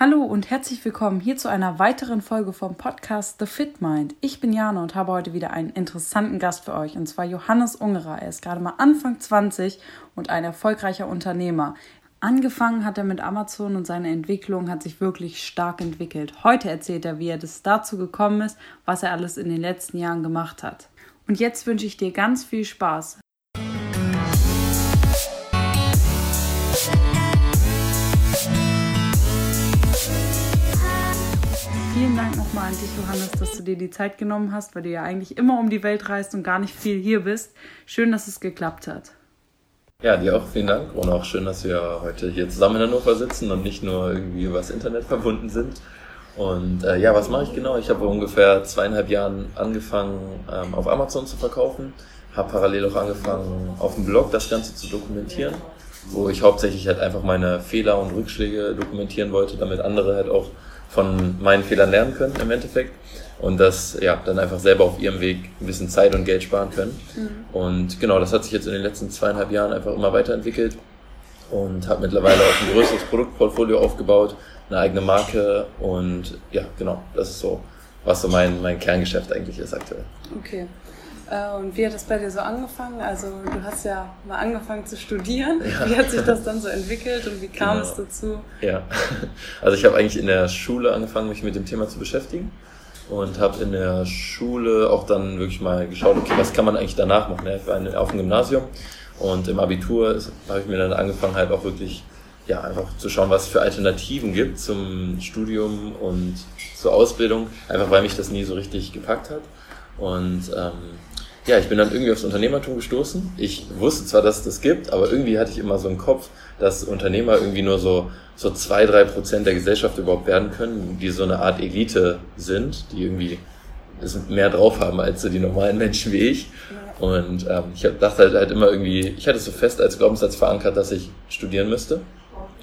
Hallo und herzlich willkommen hier zu einer weiteren Folge vom Podcast The Fit Mind. Ich bin Jana und habe heute wieder einen interessanten Gast für euch und zwar Johannes Ungerer. Er ist gerade mal Anfang 20 und ein erfolgreicher Unternehmer. Angefangen hat er mit Amazon und seine Entwicklung hat sich wirklich stark entwickelt. Heute erzählt er, wie er das dazu gekommen ist, was er alles in den letzten Jahren gemacht hat. Und jetzt wünsche ich dir ganz viel Spaß. Dich, Johannes, dass du dir die Zeit genommen hast, weil du ja eigentlich immer um die Welt reist und gar nicht viel hier bist. Schön, dass es geklappt hat. Ja, dir auch vielen Dank und auch schön, dass wir heute hier zusammen in Hannover sitzen und nicht nur irgendwie übers Internet verbunden sind. Und äh, ja, was mache ich genau? Ich habe ungefähr zweieinhalb Jahren angefangen, ähm, auf Amazon zu verkaufen, habe parallel auch angefangen, auf dem Blog das Ganze zu dokumentieren, wo ich hauptsächlich halt einfach meine Fehler und Rückschläge dokumentieren wollte, damit andere halt auch von meinen Fehlern lernen können im Endeffekt und das ja dann einfach selber auf ihrem Weg ein bisschen Zeit und Geld sparen können. Mhm. Und genau, das hat sich jetzt in den letzten zweieinhalb Jahren einfach immer weiterentwickelt und habe mittlerweile auch ein größeres Produktportfolio aufgebaut, eine eigene Marke und ja, genau, das ist so, was so mein, mein Kerngeschäft eigentlich ist aktuell. Okay. Äh, und wie hat das bei dir so angefangen? Also du hast ja mal angefangen zu studieren. Ja. Wie hat sich das dann so entwickelt und wie kam genau. es dazu? Ja, also ich habe eigentlich in der Schule angefangen, mich mit dem Thema zu beschäftigen und habe in der Schule auch dann wirklich mal geschaut, okay, was kann man eigentlich danach machen? Ich war auf dem Gymnasium und im Abitur habe ich mir dann angefangen halt auch wirklich ja, einfach zu schauen, was es für Alternativen gibt zum Studium und zur Ausbildung, einfach weil mich das nie so richtig gepackt hat. Und ähm, ja, ich bin dann irgendwie aufs Unternehmertum gestoßen. Ich wusste zwar, dass es das gibt, aber irgendwie hatte ich immer so im Kopf, dass Unternehmer irgendwie nur so, so zwei, drei Prozent der Gesellschaft überhaupt werden können, die so eine Art Elite sind, die irgendwie mehr drauf haben als so die normalen Menschen wie ich. Und ähm, ich dachte halt, halt immer irgendwie, ich hatte es so fest als Glaubenssatz verankert, dass ich studieren müsste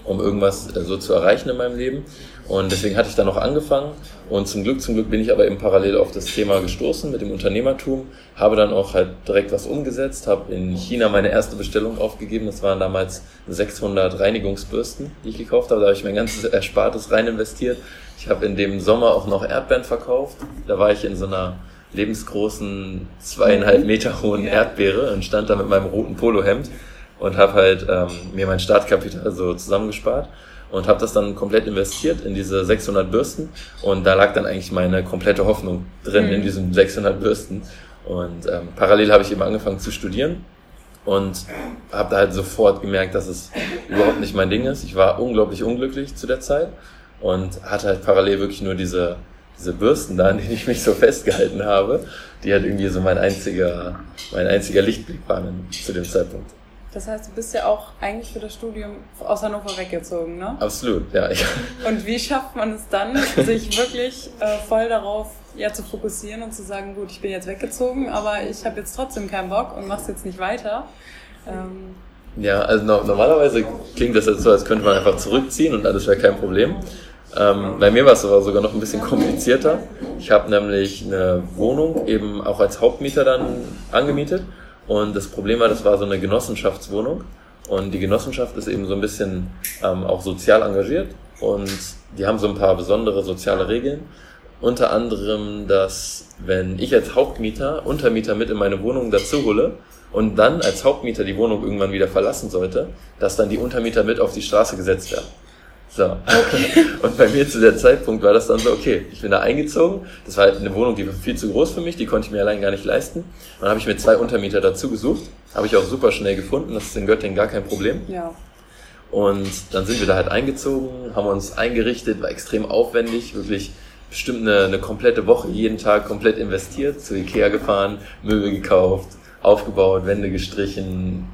um irgendwas äh, so zu erreichen in meinem Leben. Und deswegen hatte ich dann noch angefangen. Und zum Glück, zum Glück bin ich aber eben parallel auf das Thema gestoßen mit dem Unternehmertum, habe dann auch halt direkt was umgesetzt, habe in China meine erste Bestellung aufgegeben. Das waren damals 600 Reinigungsbürsten, die ich gekauft habe. Da habe ich mein ganzes Erspartes rein investiert. Ich habe in dem Sommer auch noch Erdbeeren verkauft. Da war ich in so einer lebensgroßen, zweieinhalb Meter hohen Erdbeere und stand da mit meinem roten Polohemd und habe halt ähm, mir mein Startkapital so zusammengespart und habe das dann komplett investiert in diese 600 Bürsten und da lag dann eigentlich meine komplette Hoffnung drin mhm. in diesen 600 Bürsten und ähm, parallel habe ich eben angefangen zu studieren und habe da halt sofort gemerkt, dass es überhaupt nicht mein Ding ist. Ich war unglaublich unglücklich zu der Zeit und hatte halt parallel wirklich nur diese diese Bürsten da, an denen ich mich so festgehalten habe, die halt irgendwie so mein einziger, mein einziger Lichtblick waren zu dem Zeitpunkt. Das heißt, du bist ja auch eigentlich für das Studium aus Hannover weggezogen, ne? Absolut, ja. Und wie schafft man es dann, sich wirklich äh, voll darauf ja, zu fokussieren und zu sagen, gut, ich bin jetzt weggezogen, aber ich habe jetzt trotzdem keinen Bock und mach's jetzt nicht weiter? Ähm, ja, also no normalerweise klingt das jetzt so, als könnte man einfach zurückziehen und alles wäre kein Problem. Ähm, bei mir war es aber sogar noch ein bisschen komplizierter. Ich habe nämlich eine Wohnung eben auch als Hauptmieter dann angemietet und das Problem war, das war so eine Genossenschaftswohnung. Und die Genossenschaft ist eben so ein bisschen ähm, auch sozial engagiert. Und die haben so ein paar besondere soziale Regeln. Unter anderem, dass wenn ich als Hauptmieter Untermieter mit in meine Wohnung dazu hole und dann als Hauptmieter die Wohnung irgendwann wieder verlassen sollte, dass dann die Untermieter mit auf die Straße gesetzt werden. So. Okay. Und bei mir zu der Zeitpunkt war das dann so, okay, ich bin da eingezogen. Das war halt eine Wohnung, die war viel zu groß für mich, die konnte ich mir allein gar nicht leisten. dann habe ich mir zwei Untermieter dazu gesucht. Habe ich auch super schnell gefunden, das ist in Göttingen gar kein Problem. Ja. Und dann sind wir da halt eingezogen, haben uns eingerichtet, war extrem aufwendig, wirklich bestimmt eine, eine komplette Woche, jeden Tag komplett investiert, zu Ikea gefahren, Möbel gekauft, aufgebaut, Wände gestrichen,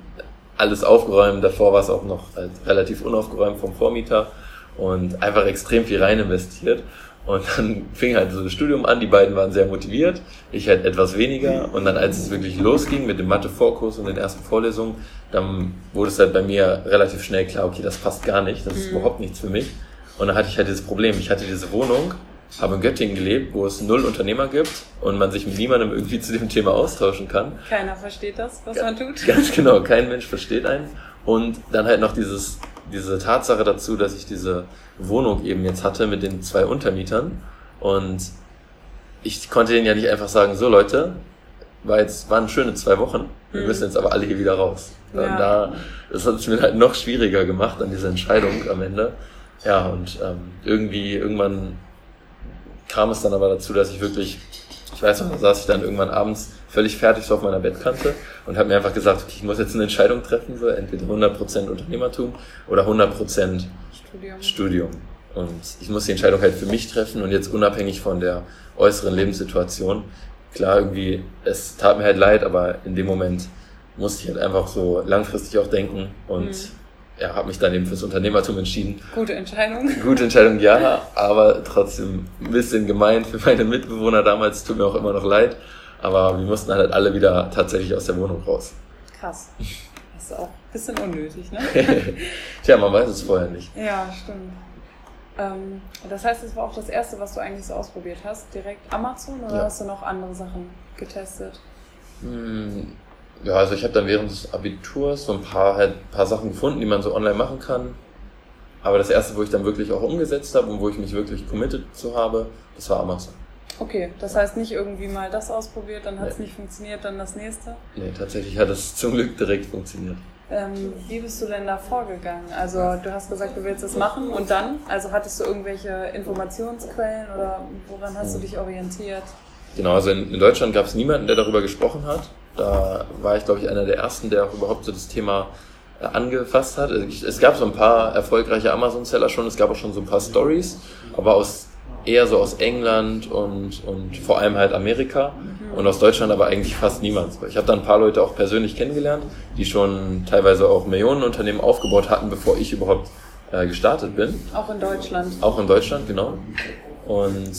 alles aufgeräumt. Davor war es auch noch halt relativ unaufgeräumt vom Vormieter und einfach extrem viel rein investiert. Und dann fing halt so das Studium an, die beiden waren sehr motiviert, ich halt etwas weniger. Und dann, als es wirklich losging mit dem Mathe-Vorkurs und den ersten Vorlesungen, dann wurde es halt bei mir relativ schnell klar, okay, das passt gar nicht, das ist mhm. überhaupt nichts für mich. Und dann hatte ich halt dieses Problem, ich hatte diese Wohnung, habe in Göttingen gelebt, wo es null Unternehmer gibt und man sich mit niemandem irgendwie zu dem Thema austauschen kann. Keiner versteht das, was man tut. Ganz genau, kein Mensch versteht einen. Und dann halt noch dieses diese Tatsache dazu, dass ich diese Wohnung eben jetzt hatte mit den zwei Untermietern und ich konnte denen ja nicht einfach sagen, so Leute, war jetzt, waren schöne zwei Wochen, wir mhm. müssen jetzt aber alle hier wieder raus. Ja. Da, das hat es mir halt noch schwieriger gemacht an dieser Entscheidung am Ende. Ja, und ähm, irgendwie, irgendwann kam es dann aber dazu, dass ich wirklich, ich weiß noch, da saß ich dann irgendwann abends völlig fertig so auf meiner Bettkante und habe mir einfach gesagt, okay, ich muss jetzt eine Entscheidung treffen, so entweder 100% Unternehmertum oder 100% Studium. Studium. Und ich muss die Entscheidung halt für mich treffen und jetzt unabhängig von der äußeren Lebenssituation. Klar, irgendwie, es tat mir halt leid, aber in dem Moment musste ich halt einfach so langfristig auch denken und mhm. ja, habe mich dann eben fürs Unternehmertum entschieden. Gute Entscheidung. Gute Entscheidung, ja, aber trotzdem ein bisschen gemein für meine Mitbewohner damals, tut mir auch immer noch leid. Aber wir mussten halt alle wieder tatsächlich aus der Wohnung raus. Krass. Das ist auch ein bisschen unnötig, ne? Tja, man weiß es vorher nicht. Ja, stimmt. Ähm, das heißt, es war auch das erste, was du eigentlich so ausprobiert hast, direkt Amazon oder ja. hast du noch andere Sachen getestet? Hm, ja, also ich habe dann während des Abiturs so ein paar, halt, paar Sachen gefunden, die man so online machen kann. Aber das erste, wo ich dann wirklich auch umgesetzt habe und wo ich mich wirklich committed zu habe, das war Amazon. Okay, das heißt nicht irgendwie mal das ausprobiert, dann hat es nee. nicht funktioniert, dann das nächste? Nee, tatsächlich hat es zum Glück direkt funktioniert. Ähm, wie bist du denn da vorgegangen? Also du hast gesagt, du willst es machen und dann? Also hattest du irgendwelche Informationsquellen oder woran hast du dich orientiert? Genau, also in, in Deutschland gab es niemanden, der darüber gesprochen hat. Da war ich, glaube ich, einer der ersten, der auch überhaupt so das Thema äh, angefasst hat. Es gab so ein paar erfolgreiche Amazon-Seller schon, es gab auch schon so ein paar Stories, aber aus eher so aus England und, und vor allem halt Amerika und aus Deutschland aber eigentlich fast niemand. Ich habe da ein paar Leute auch persönlich kennengelernt, die schon teilweise auch Millionenunternehmen aufgebaut hatten, bevor ich überhaupt äh, gestartet bin. Auch in Deutschland. Auch in Deutschland, genau. Und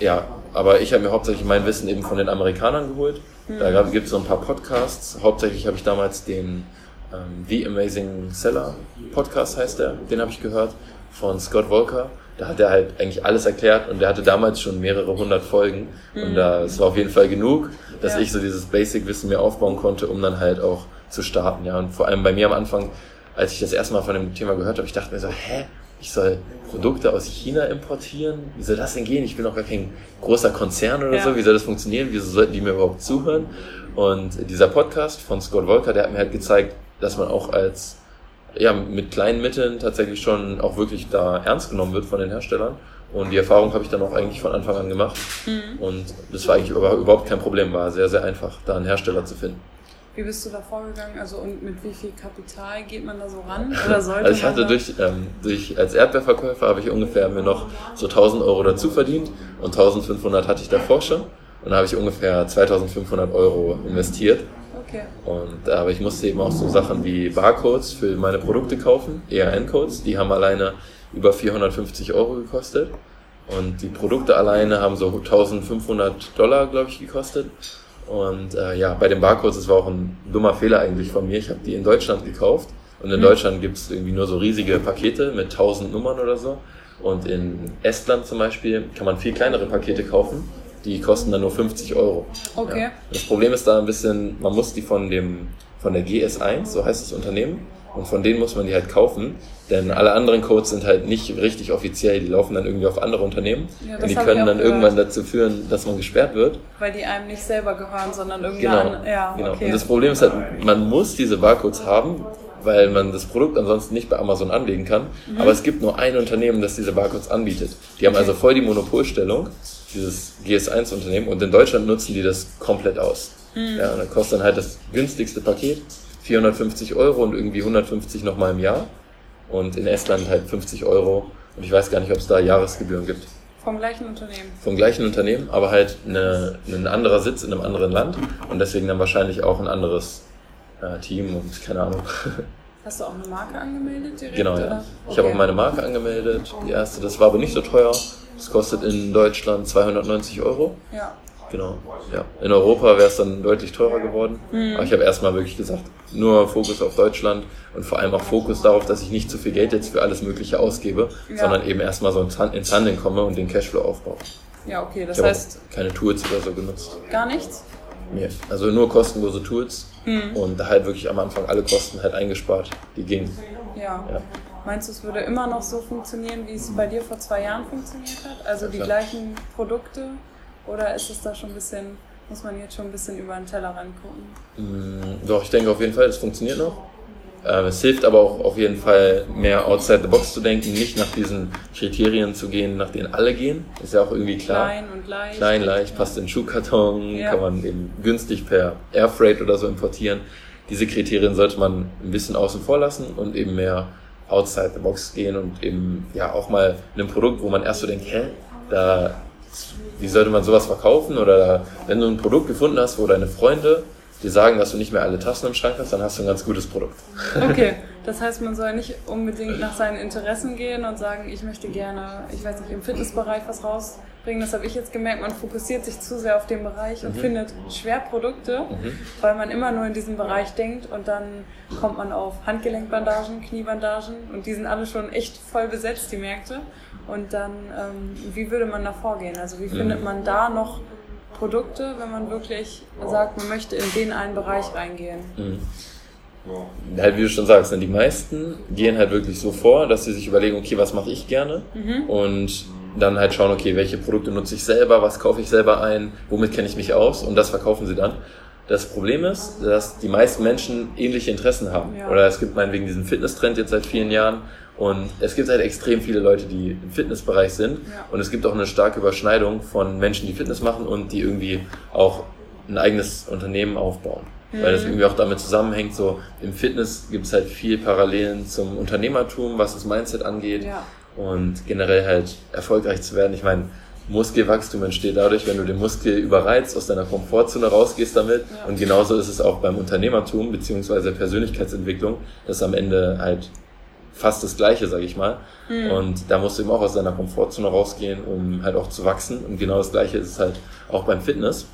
ja, aber ich habe mir hauptsächlich mein Wissen eben von den Amerikanern geholt. Mhm. Da gibt es so ein paar Podcasts. Hauptsächlich habe ich damals den ähm, The Amazing Seller Podcast heißt der, den habe ich gehört von Scott Volker da hat er halt eigentlich alles erklärt und der hatte damals schon mehrere hundert Folgen mhm. und das war auf jeden Fall genug, dass ja. ich so dieses Basic-Wissen mir aufbauen konnte, um dann halt auch zu starten, ja. Und vor allem bei mir am Anfang, als ich das erste Mal von dem Thema gehört habe, ich dachte mir so, hä? Ich soll Produkte aus China importieren? Wie soll das denn gehen? Ich bin auch gar kein großer Konzern oder ja. so. Wie soll das funktionieren? Wieso sollten die mir überhaupt zuhören? Und dieser Podcast von Scott Volker, der hat mir halt gezeigt, dass man auch als ja, mit kleinen Mitteln tatsächlich schon auch wirklich da ernst genommen wird von den Herstellern. Und die Erfahrung habe ich dann auch eigentlich von Anfang an gemacht. Mhm. Und das war eigentlich überhaupt kein Problem, war sehr, sehr einfach, da einen Hersteller zu finden. Wie bist du da vorgegangen? Also und mit wie viel Kapital geht man da so ran? Oder sollte also ich hatte durch, ähm, durch, als Erdbeerverkäufer habe ich ungefähr mir noch so 1000 Euro dazu verdient und 1500 hatte ich davor schon. Und da habe ich ungefähr 2500 Euro investiert. Okay. Und, aber ich musste eben auch so Sachen wie Barcodes für meine Produkte kaufen, ERN-Codes, die haben alleine über 450 Euro gekostet. Und die Produkte alleine haben so 1500 Dollar, glaube ich, gekostet. Und äh, ja, bei den Barcodes, das war auch ein dummer Fehler eigentlich von mir. Ich habe die in Deutschland gekauft. Und in mhm. Deutschland gibt es irgendwie nur so riesige Pakete mit 1000 Nummern oder so. Und in Estland zum Beispiel kann man viel kleinere Pakete kaufen die kosten dann nur 50 Euro. Okay. Ja. Das Problem ist da ein bisschen, man muss die von dem, von der GS1, so heißt das Unternehmen, und von denen muss man die halt kaufen, denn alle anderen Codes sind halt nicht richtig offiziell, die laufen dann irgendwie auf andere Unternehmen ja, und die können dann gehört. irgendwann dazu führen, dass man gesperrt wird. Weil die einem nicht selber gehören, sondern irgendwann, genau, ja, genau. Okay. Und das Problem ist halt, man muss diese Barcodes haben, weil man das Produkt ansonsten nicht bei Amazon anlegen kann. Mhm. Aber es gibt nur ein Unternehmen, das diese Barcodes anbietet. Die haben okay. also voll die Monopolstellung dieses GS1-Unternehmen und in Deutschland nutzen die das komplett aus. Mhm. Ja, und dann kostet dann halt das günstigste Paket 450 Euro und irgendwie 150 nochmal im Jahr. Und in Estland halt 50 Euro. Und ich weiß gar nicht, ob es da Jahresgebühren gibt. Vom gleichen Unternehmen. Vom gleichen Unternehmen, aber halt eine, ein anderer Sitz in einem anderen Land und deswegen dann wahrscheinlich auch ein anderes äh, Team und keine Ahnung. Hast du auch eine Marke angemeldet direkt? Genau, ja. Okay. Ich habe auch meine Marke angemeldet. Die erste, das war aber nicht so teuer. Das kostet in Deutschland 290 Euro. Ja. Genau. Ja. In Europa wäre es dann deutlich teurer geworden. Mhm. Aber ich habe erstmal wirklich gesagt, nur Fokus auf Deutschland und vor allem auch Fokus darauf, dass ich nicht zu viel Geld jetzt für alles Mögliche ausgebe, ja. sondern eben erstmal so ins Handeln komme und den Cashflow aufbaue. Ja, okay, das ich heißt. Keine Tools oder so genutzt. Gar nichts? Nee. Also nur kostenlose Tools mhm. und da halt wirklich am Anfang alle Kosten halt eingespart, die gingen. Ja. ja. Meinst du, es würde immer noch so funktionieren, wie es bei dir vor zwei Jahren funktioniert hat? Also die gleichen Produkte? Oder ist es da schon ein bisschen, muss man jetzt schon ein bisschen über den Teller rangucken? Mm, doch, ich denke auf jeden Fall, es funktioniert noch. Ähm, es hilft aber auch auf jeden Fall mehr outside the box zu denken, nicht nach diesen Kriterien zu gehen, nach denen alle gehen. Ist ja auch irgendwie klar. Klein und leicht. Klein, leicht, passt in Schuhkarton, ja. kann man eben günstig per Airfreight oder so importieren. Diese Kriterien sollte man ein bisschen außen vor lassen und eben mehr outside the box gehen und eben ja auch mal ein Produkt, wo man erst so denkt, hä, da, wie sollte man sowas verkaufen? Oder wenn du ein Produkt gefunden hast, wo deine Freunde die sagen, dass du nicht mehr alle Tassen im Schrank hast, dann hast du ein ganz gutes Produkt. Okay, das heißt, man soll nicht unbedingt nach seinen Interessen gehen und sagen, ich möchte gerne, ich weiß nicht, im Fitnessbereich was rausbringen. Das habe ich jetzt gemerkt, man fokussiert sich zu sehr auf den Bereich und mhm. findet schwer Produkte, mhm. weil man immer nur in diesem Bereich denkt und dann kommt man auf Handgelenkbandagen, Kniebandagen und die sind alle schon echt voll besetzt, die Märkte. Und dann, ähm, wie würde man da vorgehen? Also wie findet mhm. man da noch Produkte, wenn man wirklich sagt, man möchte in den einen Bereich reingehen. Mhm. Halt, wie du schon sagst, ne, die meisten gehen halt wirklich so vor, dass sie sich überlegen, okay, was mache ich gerne? Mhm. Und dann halt schauen, okay, welche Produkte nutze ich selber, was kaufe ich selber ein, womit kenne ich mich aus und das verkaufen sie dann. Das Problem ist, dass die meisten Menschen ähnliche Interessen haben. Ja. Oder es gibt meinetwegen diesen Fitness-Trend jetzt seit vielen Jahren und es gibt halt extrem viele Leute, die im Fitnessbereich sind. Ja. Und es gibt auch eine starke Überschneidung von Menschen, die Fitness machen und die irgendwie auch ein eigenes Unternehmen aufbauen. Mhm. Weil das irgendwie auch damit zusammenhängt, so im Fitness gibt es halt viel Parallelen zum Unternehmertum, was das Mindset angeht. Ja. Und generell halt erfolgreich zu werden. Ich meine, Muskelwachstum entsteht dadurch, wenn du den Muskel überreizt, aus deiner Komfortzone rausgehst damit. Ja. Und genauso ist es auch beim Unternehmertum beziehungsweise Persönlichkeitsentwicklung, dass am Ende halt fast das Gleiche, sage ich mal. Mhm. Und da musst du eben auch aus deiner Komfortzone rausgehen, um halt auch zu wachsen. Und genau das Gleiche ist es halt auch beim Fitness.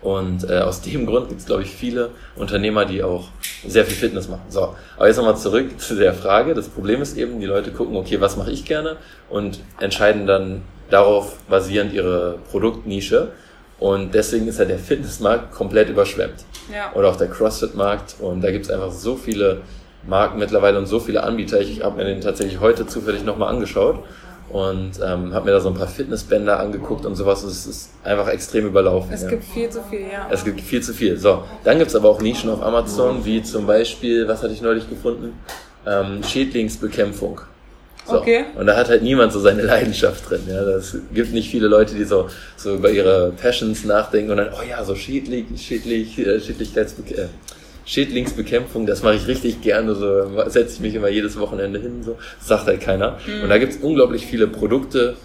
Und äh, aus dem Grund gibt es, glaube ich, viele Unternehmer, die auch sehr viel Fitness machen. So, aber jetzt nochmal zurück zu der Frage. Das Problem ist eben, die Leute gucken, okay, was mache ich gerne und entscheiden dann darauf basierend ihre Produktnische. Und deswegen ist ja der Fitnessmarkt komplett überschwemmt. Ja. Oder auch der CrossFit-Markt. Und da gibt es einfach so viele Marken mittlerweile und so viele Anbieter. Ich habe mir den tatsächlich heute zufällig nochmal angeschaut und ähm, habe mir da so ein paar Fitnessbänder angeguckt und sowas. Es ist einfach extrem überlaufen. Es ja. gibt viel zu viel, ja. Es gibt viel zu viel. So, dann gibt's aber auch Nischen auf Amazon, wie zum Beispiel, was hatte ich neulich gefunden? Ähm, Schädlingsbekämpfung. So. Okay. Und da hat halt niemand so seine Leidenschaft drin. Ja, das gibt nicht viele Leute, die so, so über ihre Passions nachdenken und dann, oh ja, so Schädling, Schädlich, äh, Schädlichkeitsbekämpfung. Schädlingsbekämpfung, das mache ich richtig gerne, so setze ich mich immer jedes Wochenende hin, so sagt halt keiner. Mhm. Und da gibt es unglaublich viele Produkte,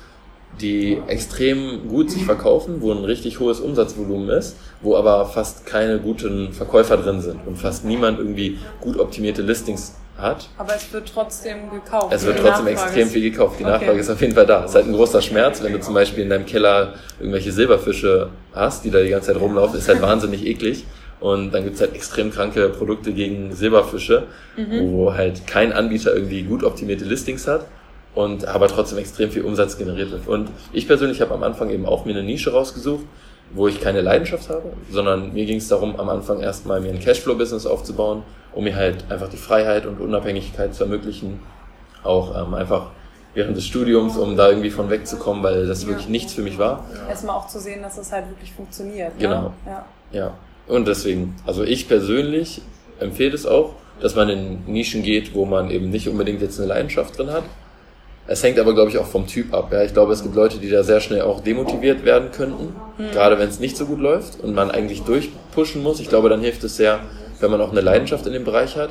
die extrem gut sich verkaufen, wo ein richtig hohes Umsatzvolumen ist, wo aber fast keine guten Verkäufer drin sind und fast niemand irgendwie gut optimierte Listings hat. Aber es wird trotzdem gekauft. Es wird trotzdem extrem viel gekauft. Die okay. Nachfrage ist auf jeden Fall da. Es ist halt ein großer Schmerz, wenn du zum Beispiel in deinem Keller irgendwelche Silberfische hast, die da die ganze Zeit rumlaufen, ist halt wahnsinnig eklig. Und dann gibt's halt extrem kranke Produkte gegen Silberfische, mhm. wo halt kein Anbieter irgendwie gut optimierte Listings hat und aber trotzdem extrem viel Umsatz generiert wird. Und ich persönlich habe am Anfang eben auch mir eine Nische rausgesucht, wo ich keine Leidenschaft habe, sondern mir ging es darum, am Anfang erstmal mir ein Cashflow-Business aufzubauen, um mir halt einfach die Freiheit und Unabhängigkeit zu ermöglichen, auch ähm, einfach während des Studiums, um da irgendwie von wegzukommen, weil das ja. wirklich nichts für mich war. Erstmal auch zu sehen, dass es halt wirklich funktioniert. Ne? Genau. Ne? Ja. ja. Und deswegen, also ich persönlich empfehle es auch, dass man in Nischen geht, wo man eben nicht unbedingt jetzt eine Leidenschaft drin hat. Es hängt aber, glaube ich, auch vom Typ ab. Ja. Ich glaube, es gibt Leute, die da sehr schnell auch demotiviert werden könnten, mhm. gerade wenn es nicht so gut läuft und man eigentlich durchpushen muss. Ich glaube, dann hilft es sehr, wenn man auch eine Leidenschaft in dem Bereich hat.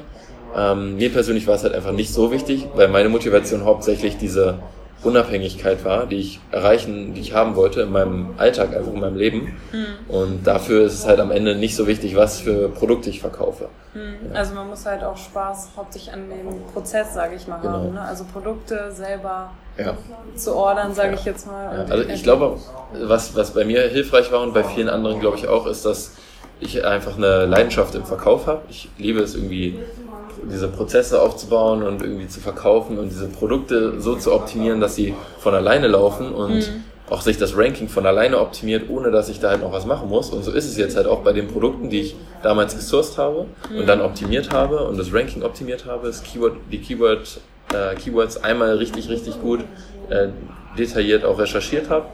Ähm, mir persönlich war es halt einfach nicht so wichtig, weil meine Motivation hauptsächlich diese Unabhängigkeit war, die ich erreichen, die ich haben wollte in meinem Alltag, einfach in meinem Leben. Mhm. Und dafür ist es halt am Ende nicht so wichtig, was für Produkte ich verkaufe. Mhm. Ja. Also man muss halt auch Spaß hauptsächlich an dem Prozess, sage ich mal, genau. haben. Ne? Also Produkte selber ja. zu ordern, sage ja. ich jetzt mal. Also ich glaube, was, was bei mir hilfreich war und bei vielen anderen, glaube ich, auch, ist, dass ich einfach eine Leidenschaft im Verkauf habe. Ich liebe es irgendwie diese Prozesse aufzubauen und irgendwie zu verkaufen und diese Produkte so zu optimieren, dass sie von alleine laufen und mhm. auch sich das Ranking von alleine optimiert, ohne dass ich da halt noch was machen muss. Und so ist es jetzt halt auch bei den Produkten, die ich damals gesourced habe mhm. und dann optimiert habe und das Ranking optimiert habe, das Keyword, die Keyword äh, Keywords einmal richtig, richtig gut äh, detailliert auch recherchiert habe,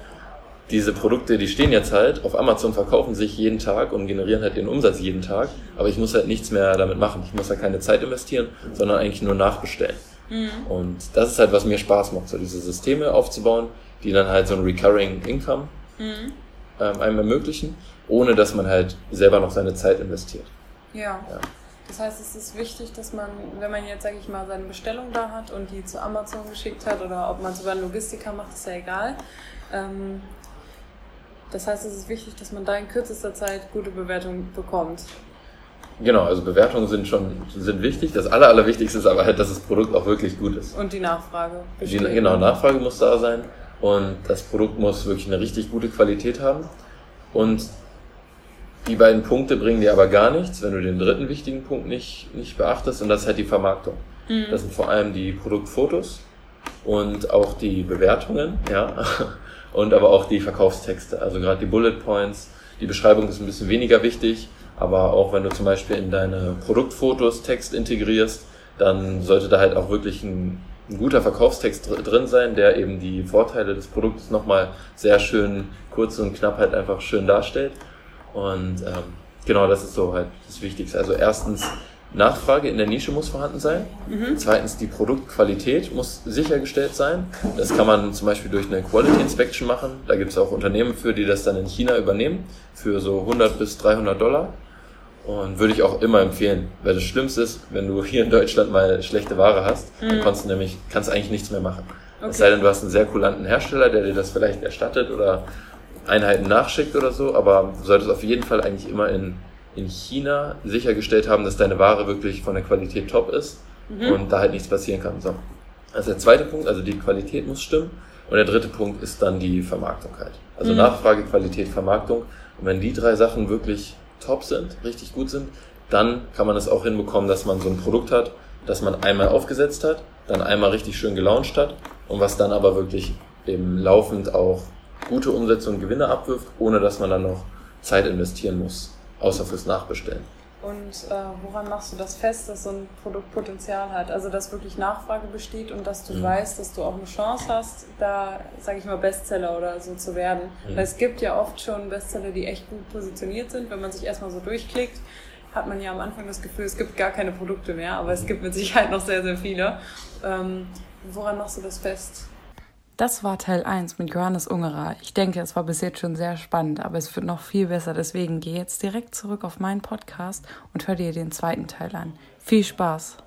diese Produkte, die stehen jetzt halt auf Amazon, verkaufen sich jeden Tag und generieren halt ihren Umsatz jeden Tag, aber ich muss halt nichts mehr damit machen. Ich muss halt keine Zeit investieren, sondern eigentlich nur nachbestellen. Mhm. Und das ist halt, was mir Spaß macht, so diese Systeme aufzubauen, die dann halt so ein Recurring Income mhm. ähm, einem ermöglichen, ohne dass man halt selber noch seine Zeit investiert. Ja. ja. Das heißt, es ist wichtig, dass man, wenn man jetzt, sage ich mal, seine Bestellung da hat und die zu Amazon geschickt hat oder ob man es über einen Logistiker macht, ist ja egal. Ähm, das heißt, es ist wichtig, dass man da in kürzester Zeit gute Bewertungen bekommt. Genau, also Bewertungen sind schon sind wichtig. Das Aller, Allerwichtigste ist aber halt, dass das Produkt auch wirklich gut ist. Und die Nachfrage. Die, genau, Nachfrage muss da sein und das Produkt muss wirklich eine richtig gute Qualität haben. Und die beiden Punkte bringen dir aber gar nichts, wenn du den dritten wichtigen Punkt nicht, nicht beachtest, und das ist halt die Vermarktung. Mhm. Das sind vor allem die Produktfotos und auch die Bewertungen, ja, und aber auch die Verkaufstexte, also gerade die Bullet Points. Die Beschreibung ist ein bisschen weniger wichtig, aber auch wenn du zum Beispiel in deine Produktfotos Text integrierst, dann sollte da halt auch wirklich ein, ein guter Verkaufstext drin sein, der eben die Vorteile des Produktes nochmal sehr schön kurz und knapp halt einfach schön darstellt. Und ähm, genau, das ist so halt das Wichtigste. Also erstens, Nachfrage in der Nische muss vorhanden sein. Mhm. Zweitens, die Produktqualität muss sichergestellt sein. Das kann man zum Beispiel durch eine Quality Inspection machen. Da gibt es auch Unternehmen für, die das dann in China übernehmen, für so 100 bis 300 Dollar. Und würde ich auch immer empfehlen, weil das Schlimmste ist, wenn du hier in Deutschland mal schlechte Ware hast, mhm. dann kannst du nämlich, kannst eigentlich nichts mehr machen. Okay. Es sei denn, du hast einen sehr kulanten Hersteller, der dir das vielleicht erstattet oder Einheiten nachschickt oder so, aber du solltest auf jeden Fall eigentlich immer in, in China sichergestellt haben, dass deine Ware wirklich von der Qualität top ist mhm. und da halt nichts passieren kann. So. Das ist der zweite Punkt, also die Qualität muss stimmen. Und der dritte Punkt ist dann die Vermarktung halt. Also mhm. Nachfrage, Qualität, Vermarktung. Und wenn die drei Sachen wirklich top sind, richtig gut sind, dann kann man es auch hinbekommen, dass man so ein Produkt hat, das man einmal aufgesetzt hat, dann einmal richtig schön gelauncht hat und was dann aber wirklich eben laufend auch gute Umsätze und Gewinne abwirft, ohne dass man dann noch Zeit investieren muss, außer fürs Nachbestellen. Und äh, woran machst du das fest, dass so ein Produkt Potenzial hat? Also dass wirklich Nachfrage besteht und dass du mhm. weißt, dass du auch eine Chance hast, da, sage ich mal, Bestseller oder so zu werden. Mhm. Weil es gibt ja oft schon Bestseller, die echt gut positioniert sind. Wenn man sich erstmal so durchklickt, hat man ja am Anfang das Gefühl, es gibt gar keine Produkte mehr, aber es gibt mit Sicherheit noch sehr, sehr viele. Ähm, woran machst du das fest? Das war Teil 1 mit Johannes Ungerer. Ich denke, es war bis jetzt schon sehr spannend, aber es wird noch viel besser. Deswegen geh jetzt direkt zurück auf meinen Podcast und hör dir den zweiten Teil an. Viel Spaß!